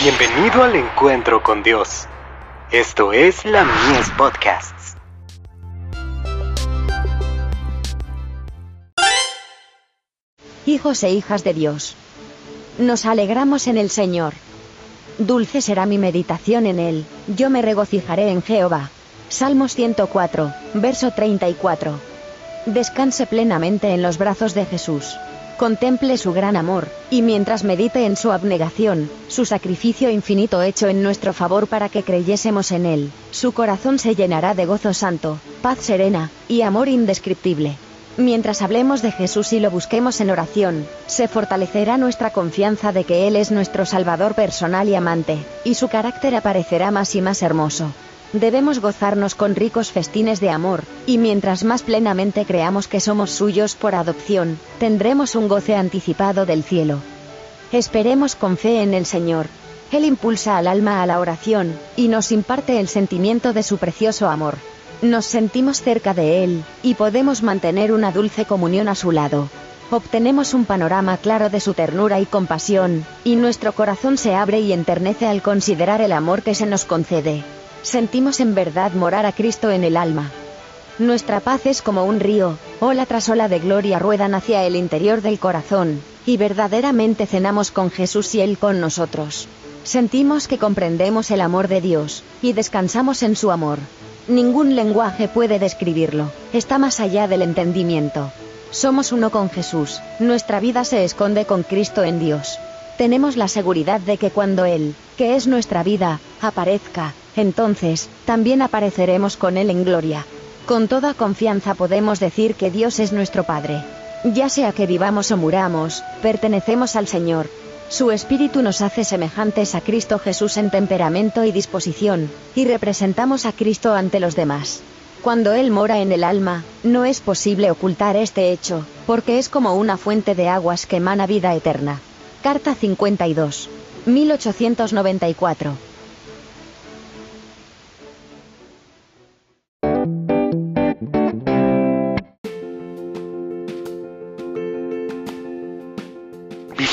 Bienvenido al encuentro con Dios. Esto es la Mies Podcasts. Hijos e hijas de Dios. Nos alegramos en el Señor. Dulce será mi meditación en Él, yo me regocijaré en Jehová. Salmos 104, verso 34. Descanse plenamente en los brazos de Jesús. Contemple su gran amor, y mientras medite en su abnegación, su sacrificio infinito hecho en nuestro favor para que creyésemos en Él, su corazón se llenará de gozo santo, paz serena, y amor indescriptible. Mientras hablemos de Jesús y lo busquemos en oración, se fortalecerá nuestra confianza de que Él es nuestro Salvador personal y amante, y su carácter aparecerá más y más hermoso. Debemos gozarnos con ricos festines de amor, y mientras más plenamente creamos que somos suyos por adopción, tendremos un goce anticipado del cielo. Esperemos con fe en el Señor. Él impulsa al alma a la oración, y nos imparte el sentimiento de su precioso amor. Nos sentimos cerca de Él, y podemos mantener una dulce comunión a su lado. Obtenemos un panorama claro de su ternura y compasión, y nuestro corazón se abre y enternece al considerar el amor que se nos concede. Sentimos en verdad morar a Cristo en el alma. Nuestra paz es como un río, ola tras ola de gloria ruedan hacia el interior del corazón, y verdaderamente cenamos con Jesús y Él con nosotros. Sentimos que comprendemos el amor de Dios, y descansamos en su amor. Ningún lenguaje puede describirlo, está más allá del entendimiento. Somos uno con Jesús, nuestra vida se esconde con Cristo en Dios. Tenemos la seguridad de que cuando Él, que es nuestra vida, aparezca, entonces, también apareceremos con Él en gloria. Con toda confianza podemos decir que Dios es nuestro Padre. Ya sea que vivamos o muramos, pertenecemos al Señor, su espíritu nos hace semejantes a Cristo Jesús en temperamento y disposición, y representamos a Cristo ante los demás. Cuando Él mora en el alma, no es posible ocultar este hecho, porque es como una fuente de aguas que emana vida eterna. Carta 52. 1894.